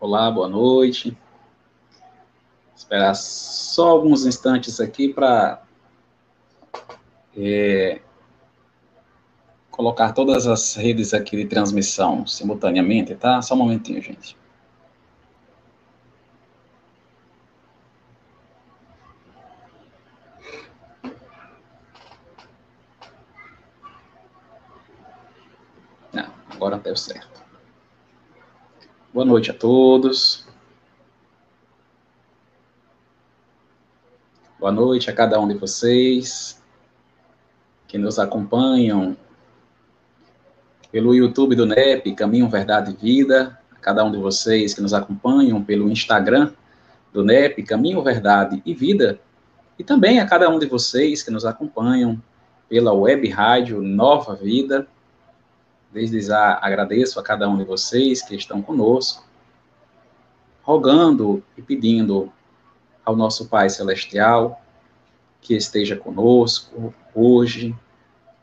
Olá, boa noite. Esperar só alguns instantes aqui para é, colocar todas as redes aqui de transmissão simultaneamente, tá? Só um momentinho, gente. Não, agora deu certo. Boa noite a todos. Boa noite a cada um de vocês que nos acompanham pelo YouTube do NEP, Caminho, Verdade e Vida, a cada um de vocês que nos acompanham pelo Instagram do NEP, Caminho, Verdade e Vida, e também a cada um de vocês que nos acompanham pela web rádio Nova Vida. Desde já agradeço a cada um de vocês que estão conosco, rogando e pedindo ao nosso Pai Celestial que esteja conosco hoje,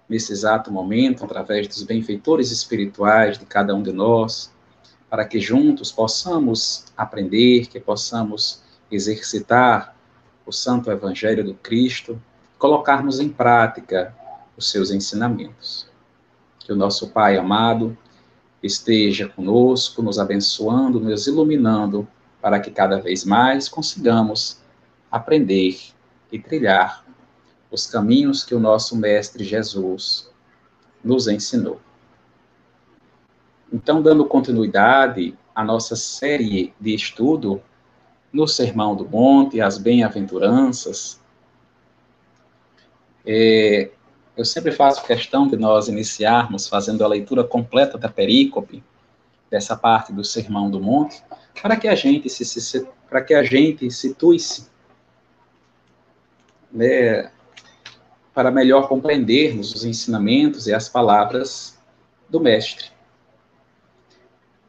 nesse exato momento, através dos benfeitores espirituais de cada um de nós, para que juntos possamos aprender, que possamos exercitar o Santo Evangelho do Cristo, colocarmos em prática os seus ensinamentos. Que o nosso Pai amado esteja conosco, nos abençoando, nos iluminando, para que cada vez mais consigamos aprender e trilhar os caminhos que o nosso Mestre Jesus nos ensinou. Então, dando continuidade à nossa série de estudo no Sermão do Monte, as Bem-aventuranças, é, eu sempre faço questão de nós iniciarmos fazendo a leitura completa da perícope, dessa parte do Sermão do Monte, para que a gente se, se para que a gente situe-se né, para melhor compreendermos os ensinamentos e as palavras do Mestre.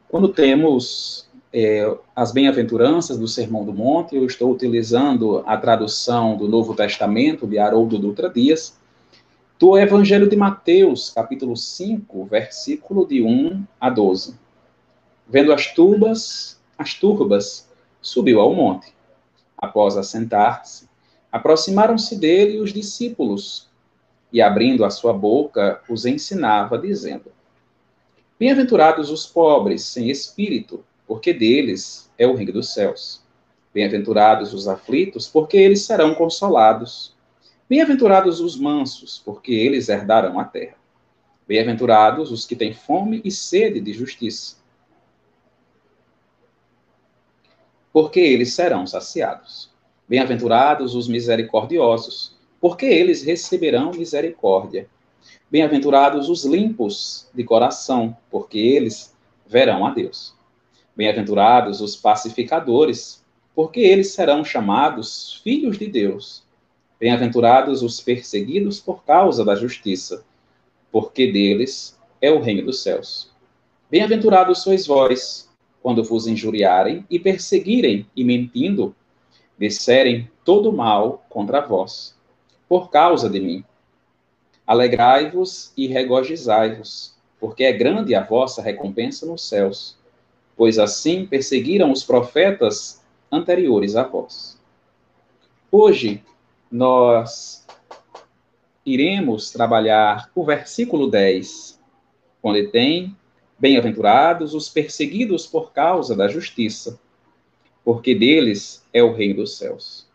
Quando temos é, as bem-aventuranças do Sermão do Monte, eu estou utilizando a tradução do Novo Testamento de Haroldo Dutra Dias, do Evangelho de Mateus, capítulo 5, versículo de 1 a 12. Vendo as turbas, as turbas, subiu ao monte. Após assentar-se, Aproximaram-se dele os discípulos, e abrindo a sua boca, os ensinava, dizendo: Bem-aventurados os pobres sem espírito, porque deles é o reino dos céus. Bem-aventurados os aflitos, porque eles serão consolados. Bem-aventurados os mansos, porque eles herdarão a terra. Bem-aventurados os que têm fome e sede de justiça, porque eles serão saciados. Bem-aventurados os misericordiosos, porque eles receberão misericórdia. Bem-aventurados os limpos de coração, porque eles verão a Deus. Bem-aventurados os pacificadores, porque eles serão chamados filhos de Deus. Bem-aventurados os perseguidos por causa da justiça, porque deles é o reino dos céus. Bem-aventurados sois vós, quando vos injuriarem e perseguirem e mentindo disserem todo mal contra vós, por causa de mim. Alegrai-vos e regozijai-vos, porque é grande a vossa recompensa nos céus, pois assim perseguiram os profetas anteriores a vós. Hoje, nós iremos trabalhar o versículo 10, onde tem: Bem-aventurados os perseguidos por causa da justiça porque deles é o reino dos céus.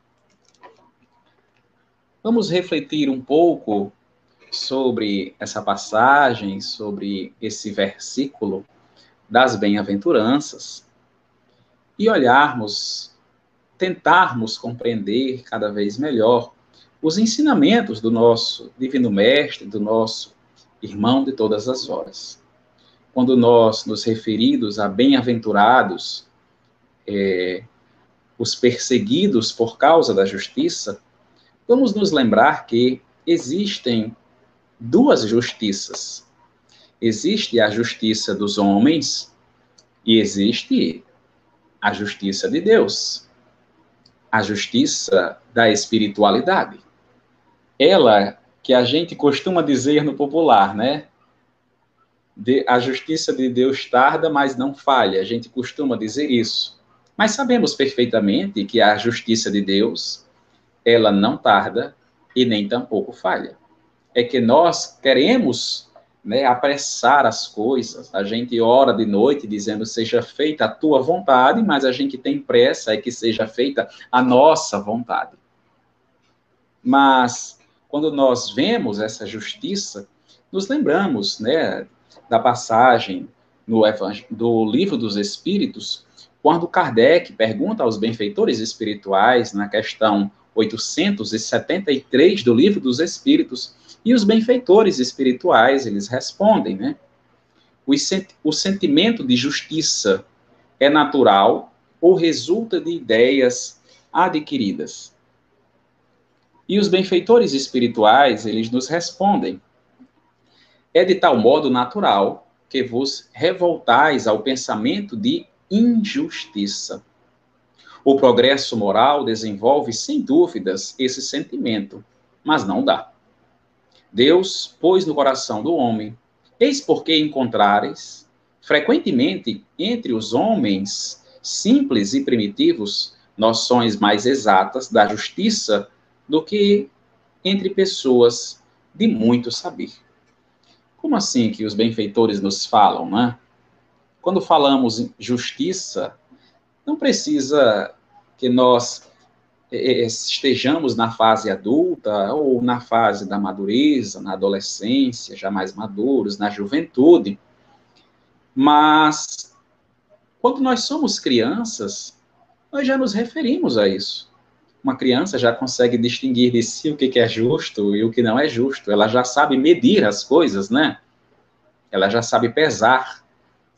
Vamos refletir um pouco sobre essa passagem, sobre esse versículo das bem-aventuranças e olharmos, tentarmos compreender cada vez melhor os ensinamentos do nosso Divino Mestre, do nosso irmão de todas as horas. Quando nós nos referimos a bem-aventurados, é, os perseguidos por causa da justiça, vamos nos lembrar que existem duas justiças. Existe a justiça dos homens e existe a justiça de Deus, a justiça da espiritualidade. Ela que a gente costuma dizer no popular, né? de, a justiça de Deus tarda, mas não falha. A gente costuma dizer isso. Mas sabemos perfeitamente que a justiça de Deus, ela não tarda e nem tampouco falha. É que nós queremos né, apressar as coisas. A gente ora de noite dizendo seja feita a tua vontade, mas a gente tem pressa é que seja feita a nossa vontade. Mas quando nós vemos essa justiça, nos lembramos, né, da passagem no do livro dos Espíritos, quando Kardec pergunta aos benfeitores espirituais, na questão 873 do livro dos Espíritos, e os benfeitores espirituais, eles respondem, né? O, o sentimento de justiça é natural ou resulta de ideias adquiridas? E os benfeitores espirituais, eles nos respondem: é de tal modo natural que vos revoltais ao pensamento de injustiça. O progresso moral desenvolve, sem dúvidas, esse sentimento, mas não dá. Deus pôs no coração do homem, eis porque encontrares, frequentemente entre os homens simples e primitivos, noções mais exatas da justiça do que entre pessoas de muito saber. Como assim que os benfeitores nos falam, né? Quando falamos justiça, não precisa que nós estejamos na fase adulta ou na fase da madureza, na adolescência, já mais maduros, na juventude. Mas quando nós somos crianças, nós já nos referimos a isso. Uma criança já consegue distinguir de si o que é justo e o que não é justo. Ela já sabe medir as coisas, né? Ela já sabe pesar.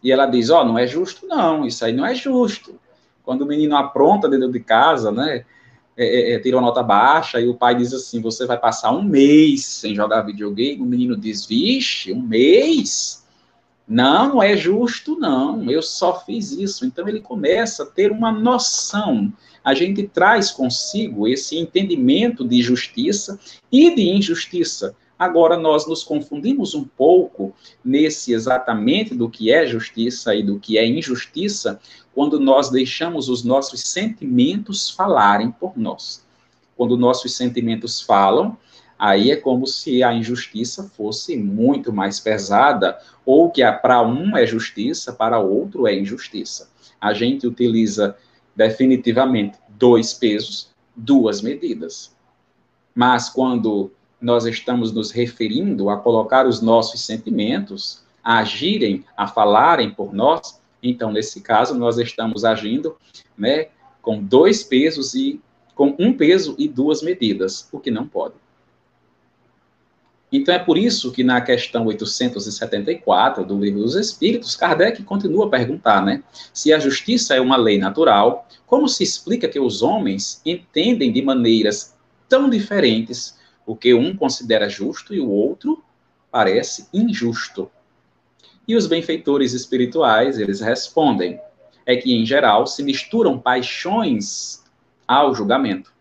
E ela diz: Ó, oh, não é justo, não, isso aí não é justo. Quando o menino apronta dentro de casa, né? É, é, é tira uma nota baixa e o pai diz assim: Você vai passar um mês sem jogar videogame. O menino diz: Vixe, um mês? Não, não é justo, não. Eu só fiz isso. Então ele começa a ter uma noção. A gente traz consigo esse entendimento de justiça e de injustiça. Agora nós nos confundimos um pouco nesse exatamente do que é justiça e do que é injustiça, quando nós deixamos os nossos sentimentos falarem por nós. Quando nossos sentimentos falam, aí é como se a injustiça fosse muito mais pesada, ou que para um é justiça, para outro é injustiça. A gente utiliza definitivamente dois pesos, duas medidas. Mas quando nós estamos nos referindo a colocar os nossos sentimentos, a agirem, a falarem por nós, então nesse caso nós estamos agindo, né, com dois pesos e com um peso e duas medidas, o que não pode. Então é por isso que na questão 874 do Livro dos Espíritos, Kardec continua a perguntar, né, se a justiça é uma lei natural, como se explica que os homens entendem de maneiras tão diferentes o que um considera justo e o outro parece injusto? E os benfeitores espirituais, eles respondem, é que em geral se misturam paixões ao julgamento,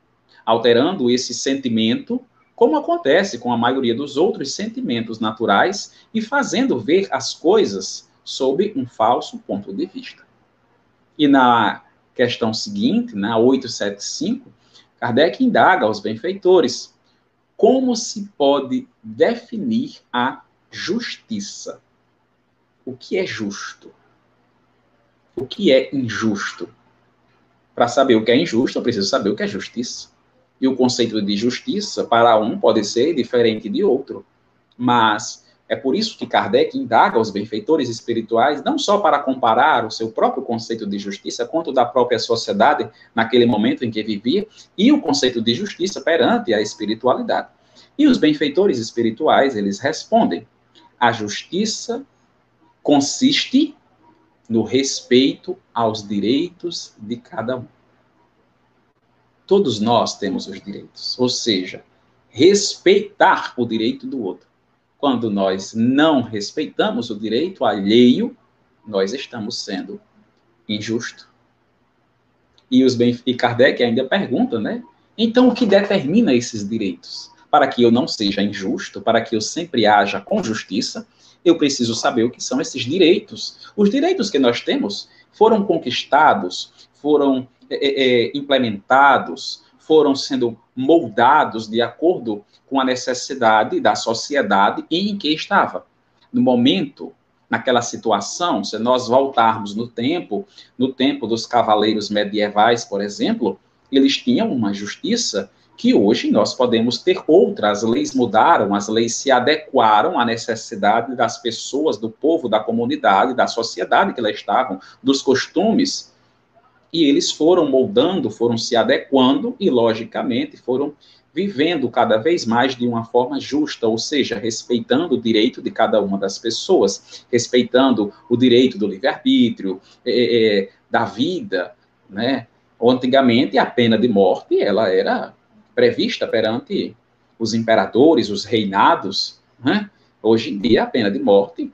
alterando esse sentimento como acontece com a maioria dos outros sentimentos naturais, e fazendo ver as coisas sob um falso ponto de vista. E na questão seguinte, na 875, Kardec indaga aos benfeitores como se pode definir a justiça. O que é justo? O que é injusto? Para saber o que é injusto, eu preciso saber o que é justiça. E o conceito de justiça, para um, pode ser diferente de outro. Mas é por isso que Kardec indaga os benfeitores espirituais, não só para comparar o seu próprio conceito de justiça, quanto da própria sociedade naquele momento em que vivia, e o conceito de justiça perante a espiritualidade. E os benfeitores espirituais, eles respondem: a justiça consiste no respeito aos direitos de cada um todos nós temos os direitos, ou seja, respeitar o direito do outro. Quando nós não respeitamos o direito alheio, nós estamos sendo injusto. E, os e Kardec ainda pergunta, né? Então, o que determina esses direitos? Para que eu não seja injusto, para que eu sempre haja com justiça, eu preciso saber o que são esses direitos. Os direitos que nós temos foram conquistados, foram é, é, implementados, foram sendo moldados de acordo com a necessidade da sociedade em que estava. No momento, naquela situação, se nós voltarmos no tempo, no tempo dos cavaleiros medievais, por exemplo, eles tinham uma justiça que hoje nós podemos ter outra. As leis mudaram, as leis se adequaram à necessidade das pessoas, do povo, da comunidade, da sociedade que lá estavam, dos costumes. E eles foram moldando, foram se adequando e, logicamente, foram vivendo cada vez mais de uma forma justa, ou seja, respeitando o direito de cada uma das pessoas, respeitando o direito do livre-arbítrio, é, é, da vida, né? Antigamente, a pena de morte, ela era prevista perante os imperadores, os reinados, né? Hoje em dia, a pena de morte,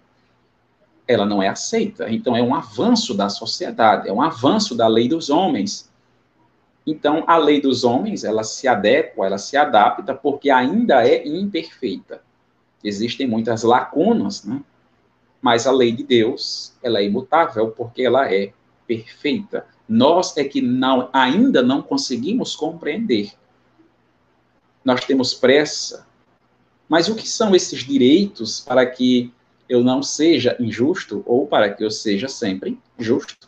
ela não é aceita. Então, é um avanço da sociedade, é um avanço da lei dos homens. Então, a lei dos homens, ela se adequa, ela se adapta, porque ainda é imperfeita. Existem muitas lacunas, né? Mas a lei de Deus, ela é imutável, porque ela é perfeita. Nós é que não, ainda não conseguimos compreender. Nós temos pressa. Mas o que são esses direitos para que eu não seja injusto ou para que eu seja sempre justo?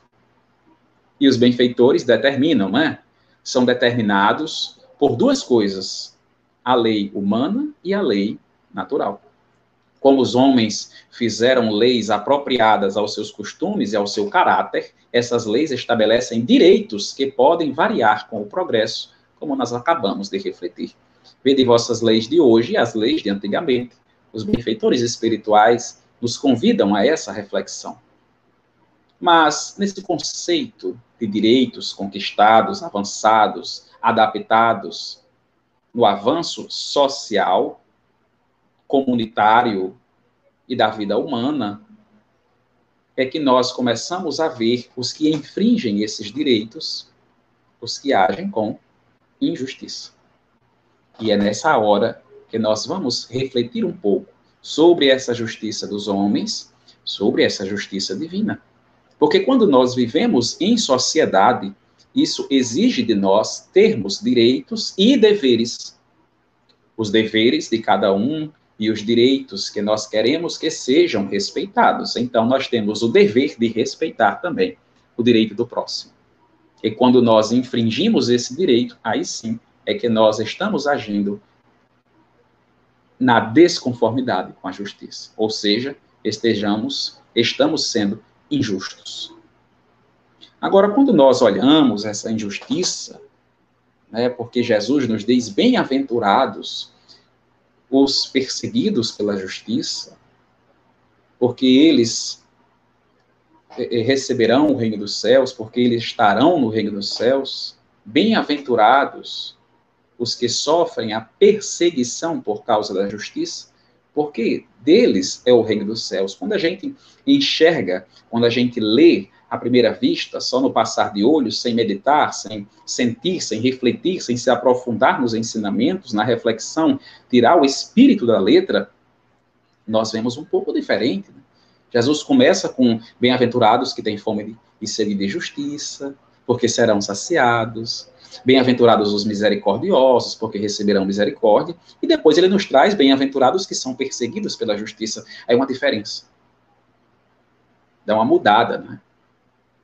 E os benfeitores determinam, né? são determinados por duas coisas: a lei humana e a lei natural. Como os homens fizeram leis apropriadas aos seus costumes e ao seu caráter, essas leis estabelecem direitos que podem variar com o progresso, como nós acabamos de refletir. Vede vossas leis de hoje e as leis de antigamente. Os benfeitores espirituais nos convidam a essa reflexão. Mas, nesse conceito de direitos conquistados, avançados, adaptados, no avanço social, comunitário e da vida humana, é que nós começamos a ver os que infringem esses direitos, os que agem com injustiça. E é nessa hora que nós vamos refletir um pouco sobre essa justiça dos homens, sobre essa justiça divina. Porque quando nós vivemos em sociedade, isso exige de nós termos direitos e deveres. Os deveres de cada um e os direitos que nós queremos que sejam respeitados. Então, nós temos o dever de respeitar também o direito do próximo. E quando nós infringimos esse direito, aí sim é que nós estamos agindo na desconformidade com a justiça. Ou seja, estejamos, estamos sendo injustos. Agora, quando nós olhamos essa injustiça, né, porque Jesus nos diz: bem-aventurados os perseguidos pela justiça, porque eles eh, eh, receberão o reino dos céus, porque eles estarão no reino dos céus. Bem-aventurados os que sofrem a perseguição por causa da justiça, porque deles é o reino dos céus. Quando a gente enxerga, quando a gente lê à primeira vista, só no passar de olhos, sem meditar, sem sentir, sem refletir, sem se aprofundar nos ensinamentos, na reflexão, tirar o espírito da letra, nós vemos um pouco diferente. Né? Jesus começa com bem-aventurados que têm fome e sede de justiça, porque serão saciados. Bem-aventurados os misericordiosos, porque receberão misericórdia. E depois ele nos traz bem-aventurados que são perseguidos pela justiça. Aí uma diferença. Dá uma mudada, né?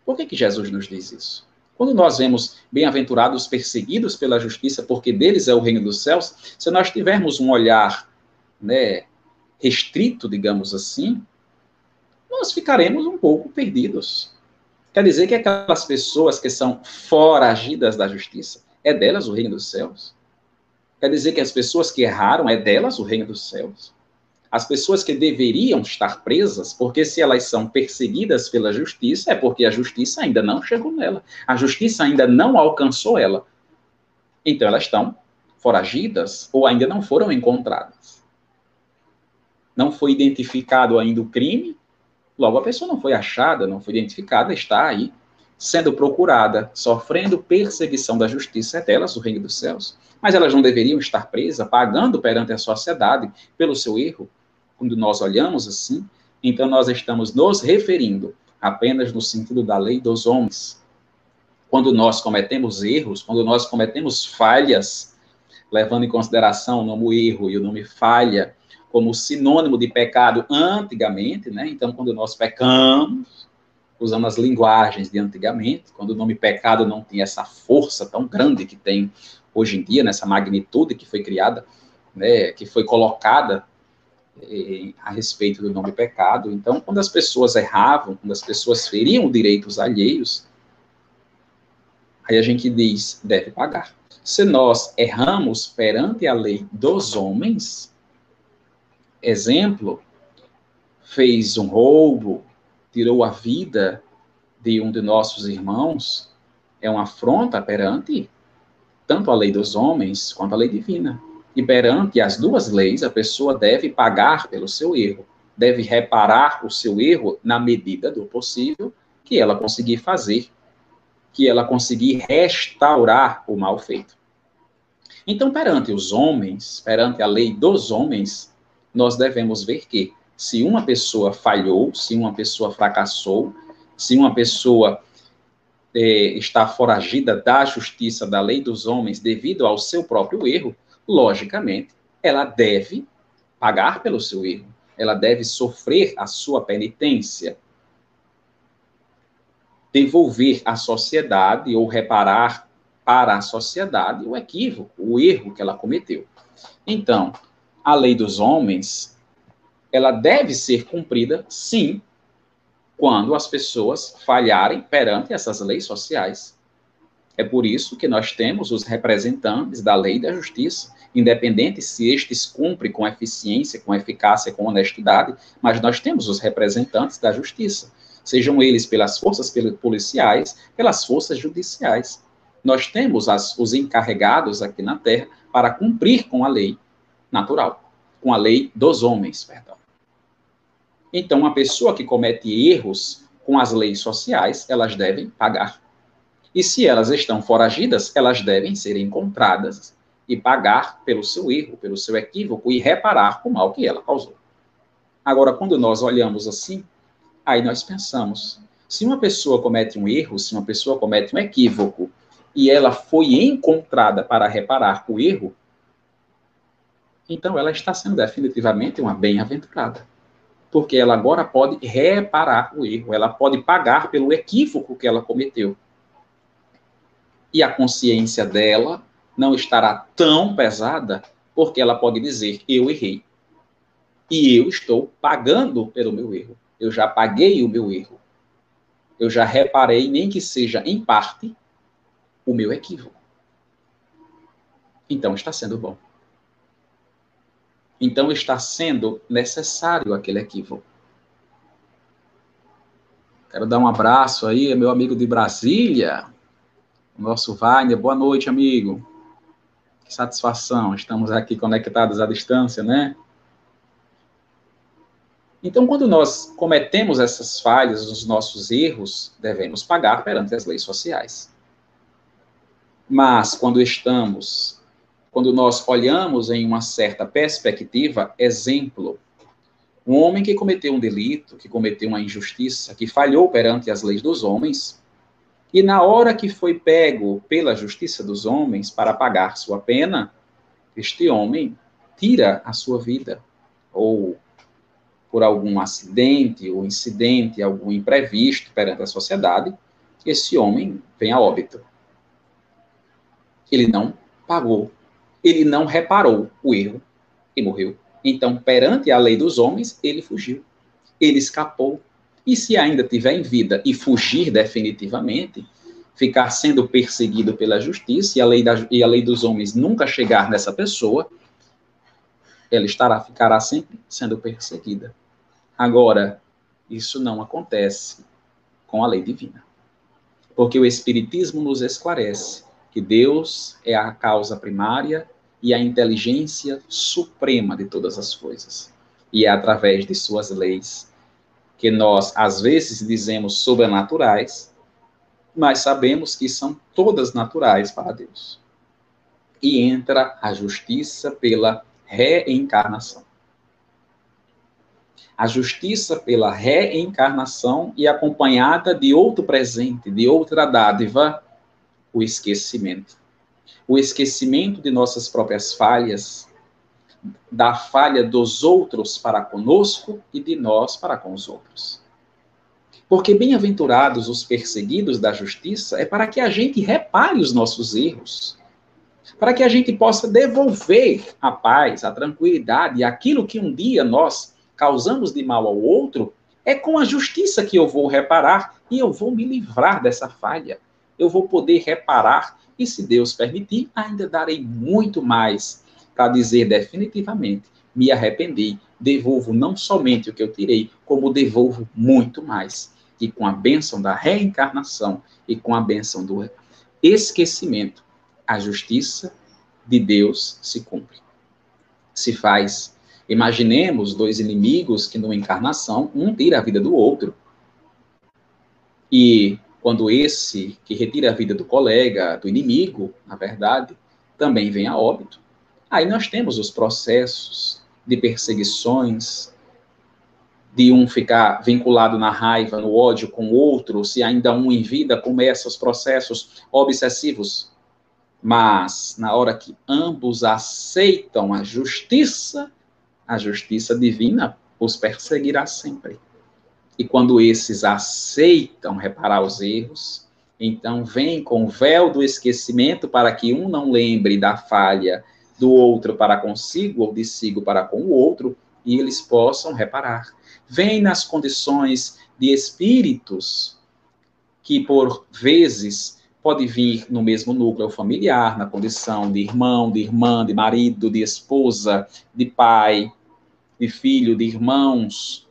Por que, que Jesus nos diz isso? Quando nós vemos bem-aventurados perseguidos pela justiça, porque deles é o reino dos céus, se nós tivermos um olhar né, restrito, digamos assim, nós ficaremos um pouco perdidos. Quer dizer que aquelas pessoas que são foragidas da justiça, é delas o reino dos céus? Quer dizer que as pessoas que erraram, é delas o reino dos céus? As pessoas que deveriam estar presas, porque se elas são perseguidas pela justiça, é porque a justiça ainda não chegou nela. A justiça ainda não alcançou ela. Então elas estão foragidas ou ainda não foram encontradas. Não foi identificado ainda o crime, Logo, a pessoa não foi achada, não foi identificada, está aí, sendo procurada, sofrendo perseguição da justiça, é delas o reino dos céus. Mas elas não deveriam estar presas, pagando perante a sociedade pelo seu erro. Quando nós olhamos assim, Então, nós estamos nos referindo apenas no sentido da lei dos homens. Quando nós cometemos erros, quando nós cometemos falhas, levando em consideração o nome erro e o nome falha como sinônimo de pecado antigamente, né? Então, quando nós pecamos, usando as linguagens de antigamente, quando o nome pecado não tinha essa força tão grande que tem hoje em dia, nessa magnitude que foi criada, né, que foi colocada eh, a respeito do nome pecado. Então, quando as pessoas erravam, quando as pessoas feriam direitos alheios, aí a gente diz, deve pagar. Se nós erramos perante a lei dos homens, exemplo, fez um roubo, tirou a vida de um de nossos irmãos, é uma afronta perante tanto a lei dos homens quanto a lei divina. E perante as duas leis, a pessoa deve pagar pelo seu erro, deve reparar o seu erro na medida do possível que ela conseguir fazer, que ela conseguir restaurar o mal feito. Então, perante os homens, perante a lei dos homens, nós devemos ver que se uma pessoa falhou, se uma pessoa fracassou, se uma pessoa é, está foragida da justiça, da lei dos homens, devido ao seu próprio erro, logicamente, ela deve pagar pelo seu erro, ela deve sofrer a sua penitência, devolver à sociedade ou reparar para a sociedade o equívoco, o erro que ela cometeu. Então, a lei dos homens, ela deve ser cumprida, sim, quando as pessoas falharem perante essas leis sociais. É por isso que nós temos os representantes da lei e da justiça, independente se estes cumprem com eficiência, com eficácia, com honestidade, mas nós temos os representantes da justiça, sejam eles pelas forças policiais, pelas forças judiciais. Nós temos as, os encarregados aqui na Terra para cumprir com a lei natural, com a lei dos homens, perdão. Então, uma pessoa que comete erros com as leis sociais, elas devem pagar. E se elas estão foragidas, elas devem ser encontradas e pagar pelo seu erro, pelo seu equívoco e reparar o mal que ela causou. Agora, quando nós olhamos assim, aí nós pensamos: se uma pessoa comete um erro, se uma pessoa comete um equívoco e ela foi encontrada para reparar o erro, então ela está sendo definitivamente uma bem-aventurada porque ela agora pode reparar o erro, ela pode pagar pelo equívoco que ela cometeu. E a consciência dela não estará tão pesada, porque ela pode dizer: eu errei. E eu estou pagando pelo meu erro. Eu já paguei o meu erro. Eu já reparei, nem que seja em parte, o meu equívoco. Então está sendo bom. Então está sendo necessário aquele equívoco. Quero dar um abraço aí, meu amigo de Brasília, nosso Wagner. Boa noite, amigo. Que satisfação, estamos aqui conectados à distância, né? Então, quando nós cometemos essas falhas, os nossos erros, devemos pagar perante as leis sociais. Mas, quando estamos quando nós olhamos em uma certa perspectiva, exemplo, um homem que cometeu um delito, que cometeu uma injustiça, que falhou perante as leis dos homens, e na hora que foi pego pela justiça dos homens para pagar sua pena, este homem tira a sua vida, ou por algum acidente ou incidente, algum imprevisto perante a sociedade, esse homem vem a óbito. Ele não pagou ele não reparou o erro e morreu. Então, perante a lei dos homens, ele fugiu. Ele escapou. E se ainda tiver em vida e fugir definitivamente, ficar sendo perseguido pela justiça e a lei, da, e a lei dos homens nunca chegar nessa pessoa, ela estará, ficará sempre sendo perseguida. Agora, isso não acontece com a lei divina. Porque o Espiritismo nos esclarece que Deus é a causa primária e a inteligência suprema de todas as coisas. E é através de suas leis que nós, às vezes, dizemos sobrenaturais, mas sabemos que são todas naturais para Deus. E entra a justiça pela reencarnação. A justiça pela reencarnação e acompanhada de outro presente, de outra dádiva, o esquecimento. O esquecimento de nossas próprias falhas, da falha dos outros para conosco e de nós para com os outros. Porque bem-aventurados os perseguidos da justiça é para que a gente repare os nossos erros, para que a gente possa devolver a paz, a tranquilidade, aquilo que um dia nós causamos de mal ao outro, é com a justiça que eu vou reparar e eu vou me livrar dessa falha. Eu vou poder reparar e, se Deus permitir, ainda darei muito mais para dizer definitivamente: me arrependi, devolvo não somente o que eu tirei, como devolvo muito mais. E com a bênção da reencarnação e com a bênção do esquecimento, a justiça de Deus se cumpre. Se faz. Imaginemos dois inimigos que, numa encarnação, um tira a vida do outro. E quando esse que retira a vida do colega, do inimigo, na verdade, também vem a óbito, Aí nós temos os processos de perseguições, de um ficar vinculado na raiva, no ódio com o outro, se ainda um em vida começa os processos obsessivos. Mas na hora que ambos aceitam a justiça, a justiça divina os perseguirá sempre. E quando esses aceitam reparar os erros, então vem com o véu do esquecimento para que um não lembre da falha do outro para consigo ou de sigo para com o outro, e eles possam reparar. Vem nas condições de espíritos que, por vezes, pode vir no mesmo núcleo familiar, na condição de irmão, de irmã, de marido, de esposa, de pai, de filho, de irmãos.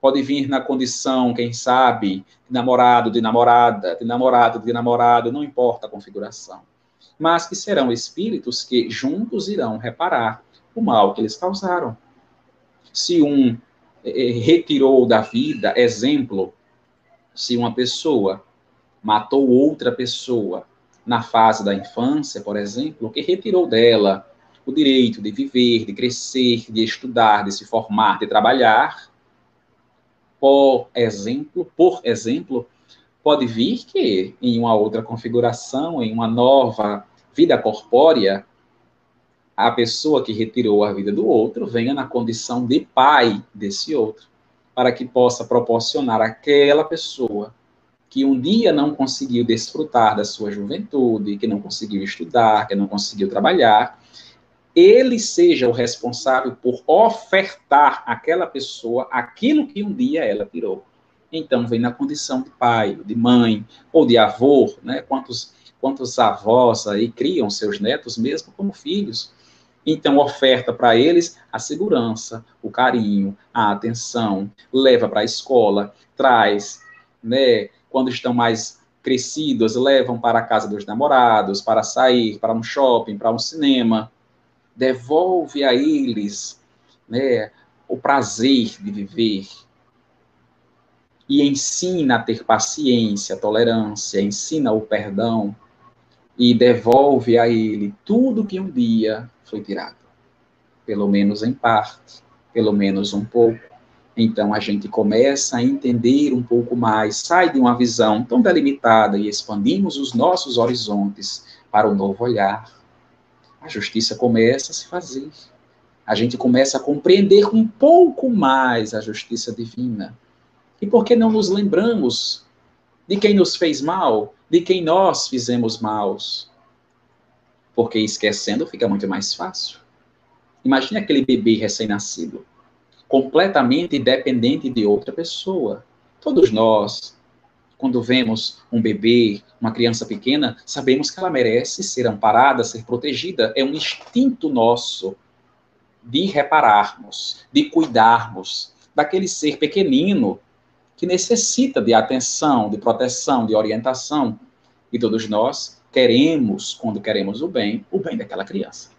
Pode vir na condição, quem sabe, de namorado, de namorada, de namorado, de namorado, não importa a configuração mas que serão espíritos que juntos irão reparar o mal que eles causaram. Se um eh, retirou da vida, exemplo, se uma pessoa matou outra pessoa na fase da infância, por exemplo, que retirou dela o direito de viver, de crescer, de estudar, de se formar, de trabalhar, por exemplo, por exemplo, pode vir que em uma outra configuração, em uma nova vida corpórea, a pessoa que retirou a vida do outro venha na condição de pai desse outro, para que possa proporcionar àquela pessoa que um dia não conseguiu desfrutar da sua juventude, que não conseguiu estudar, que não conseguiu trabalhar, ele seja o responsável por ofertar àquela pessoa aquilo que um dia ela tirou. Então, vem na condição de pai, de mãe, ou de avô, né? Quantos quantos avós aí criam seus netos mesmo como filhos. Então, oferta para eles a segurança, o carinho, a atenção, leva para a escola, traz, né, quando estão mais crescidos, levam para a casa dos namorados, para sair, para um shopping, para um cinema, devolve a eles, né, o prazer de viver, e ensina a ter paciência, tolerância, ensina o perdão, e devolve a ele tudo que um dia foi tirado, pelo menos em parte, pelo menos um pouco. Então a gente começa a entender um pouco mais, sai de uma visão tão delimitada e expandimos os nossos horizontes para um novo olhar. A justiça começa a se fazer. A gente começa a compreender um pouco mais a justiça divina. E por que não nos lembramos de quem nos fez mal, de quem nós fizemos maus. Porque esquecendo fica muito mais fácil. Imagine aquele bebê recém-nascido, completamente dependente de outra pessoa. Todos nós, quando vemos um bebê, uma criança pequena, sabemos que ela merece ser amparada, ser protegida. É um instinto nosso de repararmos, de cuidarmos daquele ser pequenino que necessita de atenção, de proteção, de orientação. E todos nós queremos, quando queremos o bem, o bem daquela criança.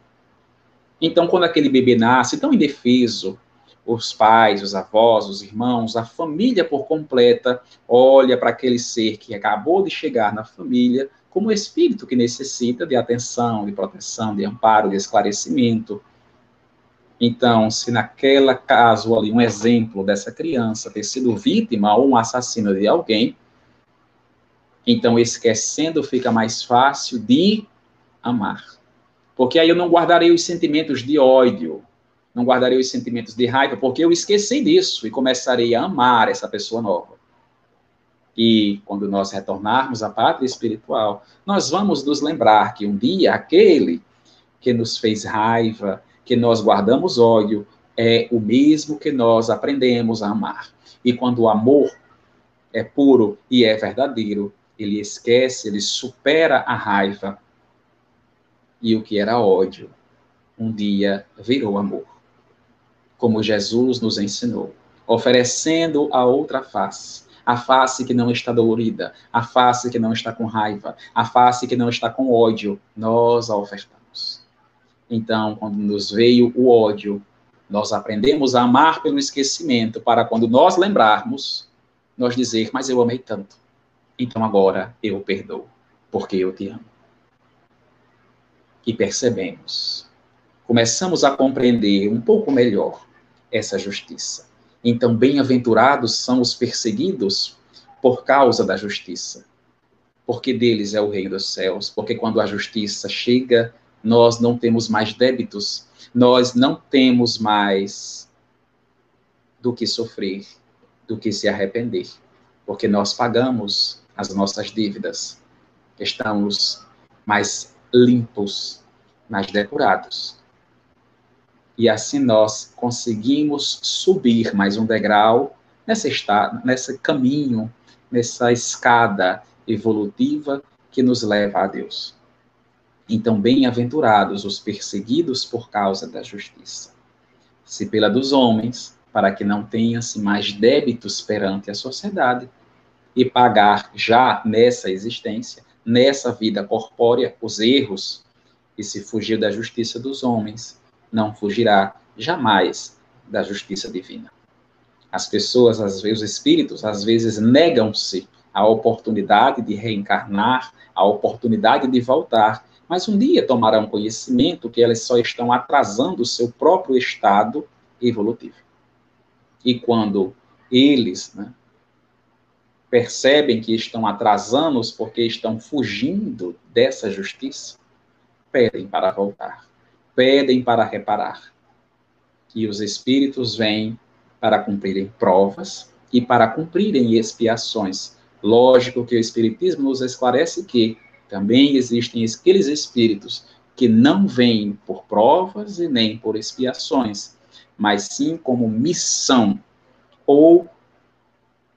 Então, quando aquele bebê nasce tão indefeso, os pais, os avós, os irmãos, a família por completa olha para aquele ser que acabou de chegar na família como espírito que necessita de atenção, de proteção, de amparo, de esclarecimento. Então, se naquela caso ali, um exemplo dessa criança ter sido vítima ou um assassino de alguém, então esquecendo fica mais fácil de amar. Porque aí eu não guardarei os sentimentos de ódio, não guardarei os sentimentos de raiva, porque eu esqueci disso e começarei a amar essa pessoa nova. E quando nós retornarmos à pátria espiritual, nós vamos nos lembrar que um dia aquele que nos fez raiva, que nós guardamos ódio é o mesmo que nós aprendemos a amar. E quando o amor é puro e é verdadeiro, ele esquece, ele supera a raiva. E o que era ódio, um dia virou amor. Como Jesus nos ensinou, oferecendo a outra face, a face que não está dolorida, a face que não está com raiva, a face que não está com ódio, nós a ofertamos. Então, quando nos veio o ódio, nós aprendemos a amar pelo esquecimento, para quando nós lembrarmos, nós dizer, mas eu amei tanto. Então agora eu perdoo, porque eu te amo. E percebemos, começamos a compreender um pouco melhor essa justiça. Então, bem-aventurados são os perseguidos por causa da justiça, porque deles é o reino dos céus, porque quando a justiça chega, nós não temos mais débitos, nós não temos mais do que sofrer, do que se arrepender, porque nós pagamos as nossas dívidas, estamos mais limpos, mais depurados. E assim nós conseguimos subir mais um degrau nessa estada, nesse caminho, nessa escada evolutiva que nos leva a Deus. Então, bem-aventurados os perseguidos por causa da justiça. Se pela dos homens, para que não tenha-se mais débitos perante a sociedade, e pagar já nessa existência, nessa vida corpórea, os erros, e se fugir da justiça dos homens, não fugirá jamais da justiça divina. As pessoas, às vezes, os espíritos, às vezes negam-se a oportunidade de reencarnar, a oportunidade de voltar mas um dia tomarão conhecimento que elas só estão atrasando o seu próprio estado evolutivo. E quando eles né, percebem que estão atrasando-os porque estão fugindo dessa justiça, pedem para voltar, pedem para reparar. E os espíritos vêm para cumprirem provas e para cumprirem expiações. Lógico que o Espiritismo nos esclarece que também existem aqueles espíritos que não vêm por provas e nem por expiações, mas sim como missão, ou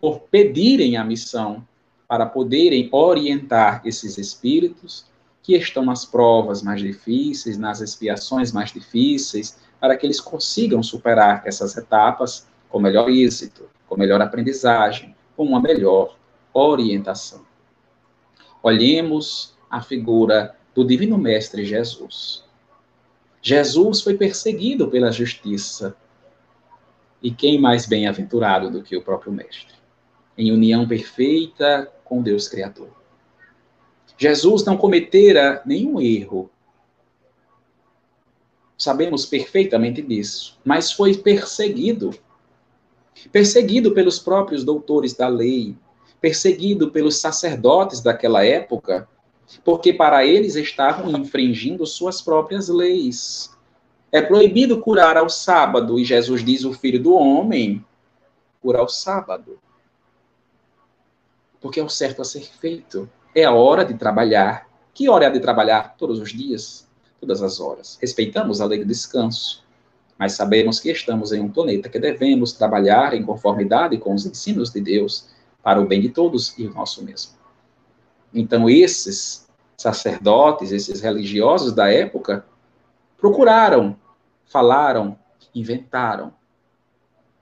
por pedirem a missão para poderem orientar esses espíritos que estão nas provas mais difíceis, nas expiações mais difíceis, para que eles consigam superar essas etapas com melhor êxito, com melhor aprendizagem, com uma melhor orientação. Olhemos a figura do Divino Mestre Jesus. Jesus foi perseguido pela justiça. E quem mais bem-aventurado do que o próprio Mestre? Em união perfeita com Deus Criador. Jesus não cometera nenhum erro. Sabemos perfeitamente disso, mas foi perseguido. Perseguido pelos próprios doutores da lei, perseguido pelos sacerdotes daquela época, porque para eles estavam infringindo suas próprias leis. É proibido curar ao sábado, e Jesus diz: o filho do homem cura ao sábado. Porque é o certo a ser feito. É a hora de trabalhar. Que hora é a de trabalhar? Todos os dias, todas as horas. Respeitamos a lei do descanso, mas sabemos que estamos em um planeta que devemos trabalhar em conformidade com os ensinos de Deus para o bem de todos e o nosso mesmo. Então, esses sacerdotes, esses religiosos da época, procuraram, falaram, inventaram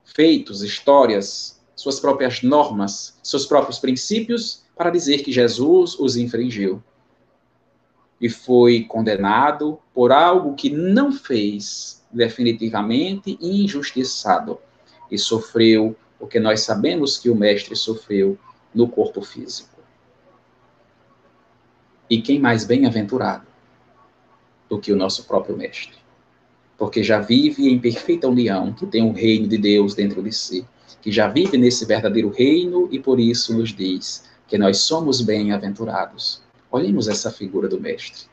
feitos, histórias, suas próprias normas, seus próprios princípios para dizer que Jesus os infringiu. E foi condenado por algo que não fez definitivamente injustiçado e sofreu porque nós sabemos que o mestre sofreu no corpo físico. E quem mais bem-aventurado do que o nosso próprio mestre? porque já vive em perfeita união, que tem o reino de Deus dentro de si, que já vive nesse verdadeiro reino e por isso nos diz que nós somos bem-aventurados. Olhemos essa figura do Mestre,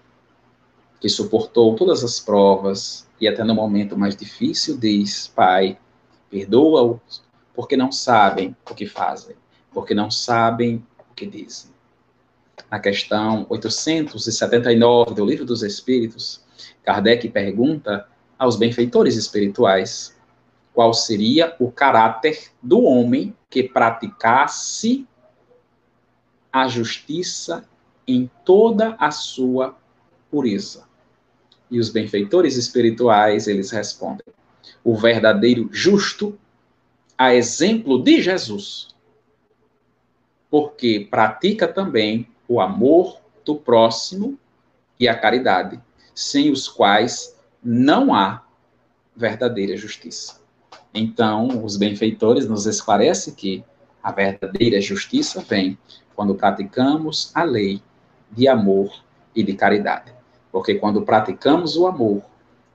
que suportou todas as provas e até no momento mais difícil diz: Pai, perdoa-os, porque não sabem o que fazem, porque não sabem o que dizem. Na questão 879 do Livro dos Espíritos, Kardec pergunta aos benfeitores espirituais qual seria o caráter do homem que praticasse a justiça em toda a sua pureza. E os benfeitores espirituais, eles respondem: o verdadeiro justo, a exemplo de Jesus, porque pratica também o amor do próximo e a caridade, sem os quais não há verdadeira justiça. Então, os benfeitores nos esclarecem que a verdadeira justiça vem quando praticamos a lei de amor e de caridade. Porque quando praticamos o amor,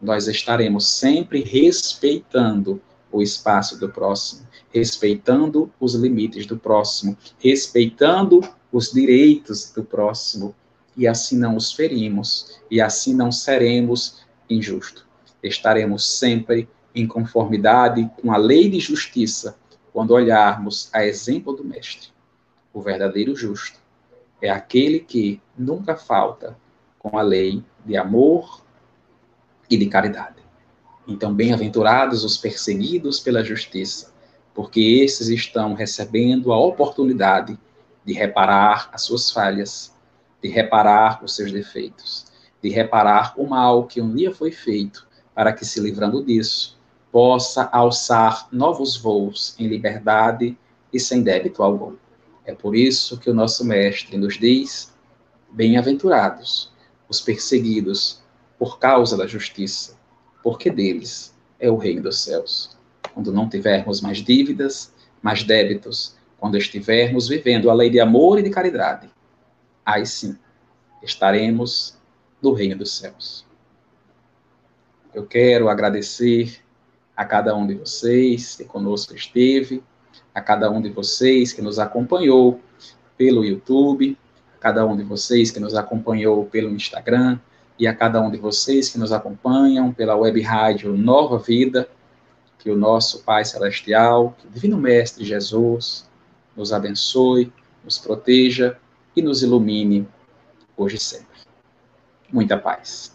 nós estaremos sempre respeitando o espaço do próximo, respeitando os limites do próximo, respeitando os direitos do próximo, e assim não os ferimos, e assim não seremos injustos. Estaremos sempre em conformidade com a lei de justiça quando olharmos a exemplo do Mestre. O verdadeiro justo é aquele que nunca falta com a lei de amor e de caridade. Então, bem-aventurados os perseguidos pela justiça, porque esses estão recebendo a oportunidade de reparar as suas falhas, de reparar os seus defeitos, de reparar o mal que um dia foi feito, para que, se livrando disso, possa alçar novos voos em liberdade e sem débito algum. É por isso que o nosso Mestre nos diz: Bem-aventurados os perseguidos por causa da justiça, porque deles é o reino dos céus. Quando não tivermos mais dívidas, mais débitos, quando estivermos vivendo a lei de amor e de caridade, aí sim estaremos no reino dos céus. Eu quero agradecer a cada um de vocês que conosco esteve, a cada um de vocês que nos acompanhou pelo YouTube, a cada um de vocês que nos acompanhou pelo Instagram, e a cada um de vocês que nos acompanham pela web rádio Nova Vida, que o nosso Pai Celestial, que o Divino Mestre Jesus, nos abençoe, nos proteja e nos ilumine hoje e sempre. Muita paz.